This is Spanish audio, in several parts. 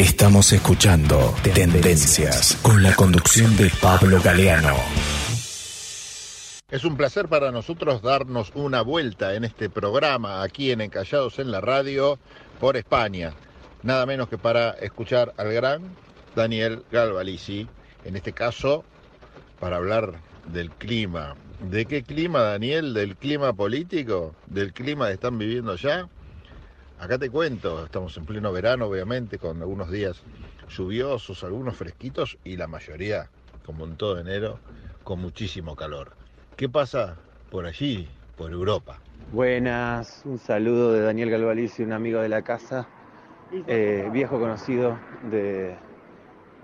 Estamos escuchando Tendencias con la conducción de Pablo Galeano. Es un placer para nosotros darnos una vuelta en este programa aquí en Encallados en la Radio por España. Nada menos que para escuchar al gran Daniel Galvalici, en este caso para hablar del clima. ¿De qué clima, Daniel? ¿Del clima político? ¿Del clima que están viviendo allá? Acá te cuento, estamos en pleno verano, obviamente, con algunos días lluviosos, algunos fresquitos y la mayoría, como en todo enero, con muchísimo calor. ¿Qué pasa por allí, por Europa? Buenas, un saludo de Daniel Galvalici, un amigo de la casa, eh, viejo conocido de,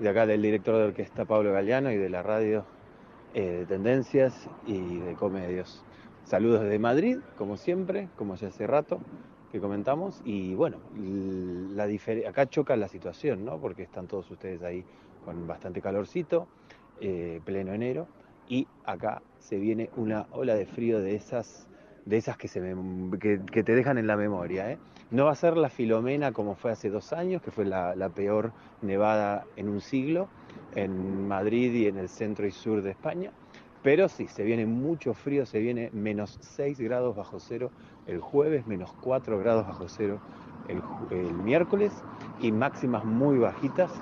de, acá del director de orquesta Pablo Galeano y de la radio eh, de Tendencias y de Comedios. Saludos desde Madrid, como siempre, como ya hace rato que comentamos y bueno, la acá choca la situación, ¿no? Porque están todos ustedes ahí con bastante calorcito, eh, pleno enero, y acá se viene una ola de frío de esas, de esas que, se que, te dejan en la memoria. ¿eh? No va a ser la Filomena como fue hace dos años, que fue la, la peor nevada en un siglo en Madrid y en el centro y sur de España, pero sí, se viene mucho frío, se viene menos 6 grados bajo cero el jueves, menos 4 grados bajo cero el, miércoles y máximas muy bajitas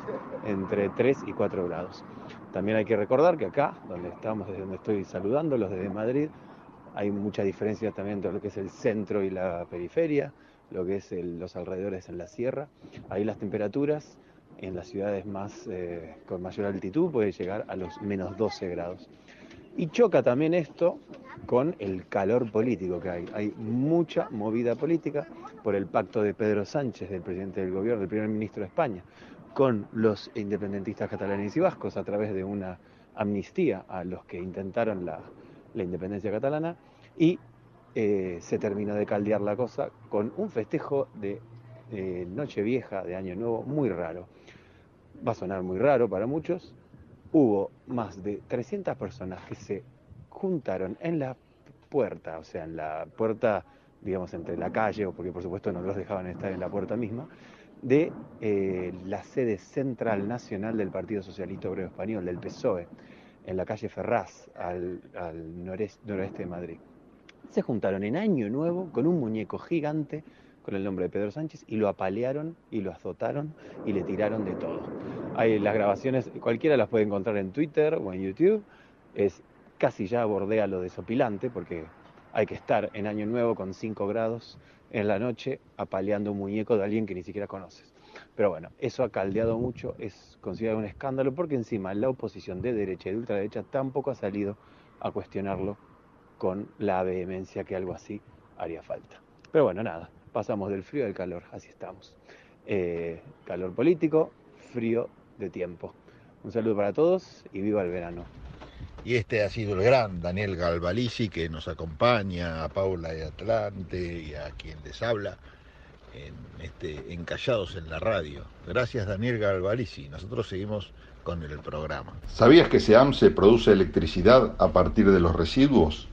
entre 3 y 4 grados. También hay que recordar que acá, donde estamos, desde donde estoy saludando, los de Madrid, hay mucha diferencia también entre lo que es el centro y la periferia, lo que es los alrededores en la sierra. Ahí las temperaturas en las ciudades más eh, con mayor altitud pueden llegar a los menos 12 grados. Y choca también esto con el calor político que hay. Hay mucha movida política por el pacto de Pedro Sánchez, del presidente del gobierno, del primer ministro de España, con los independentistas catalanes y vascos a través de una amnistía a los que intentaron la, independencia catalana y eh, se terminó de caldear la cosa con un festejo de Nochevieja, de Año Nuevo, muy raro. Va a sonar muy raro para muchos, hubo más de 300 personas que se juntaron en la puerta, o sea, en la puerta, digamos, entre la calle, o porque por supuesto no los dejaban estar en la puerta misma, de eh, la sede central nacional del Partido Socialista Obrero Español, del PSOE, en la calle Ferraz, al, noroeste de Madrid. Se juntaron en Año Nuevo con un muñeco gigante con el nombre de Pedro Sánchez y lo apalearon y lo azotaron y le tiraron de todo. Hay las grabaciones, cualquiera las puede encontrar en Twitter o en YouTube. Es casi ya bordea lo desopilante porque hay que estar en Año Nuevo con 5 grados en la noche apaleando un muñeco de alguien que ni siquiera conoces. Pero bueno, eso ha caldeado mucho, es considerado un escándalo porque encima la oposición de derecha y de ultraderecha tampoco ha salido a cuestionarlo con la vehemencia que algo así haría falta. Pero bueno, nada, pasamos del frío al calor, así estamos. Eh, calor político, frío de tiempo. Un saludo para todos y viva el verano. Y este ha sido el gran Daniel Galvalici que nos acompaña a Paula y Atlante y a quien les habla en este Encallados en la radio. Gracias Daniel Galvalici. Nosotros seguimos con el programa. ¿Sabías que SEAM se produce electricidad a partir de los residuos?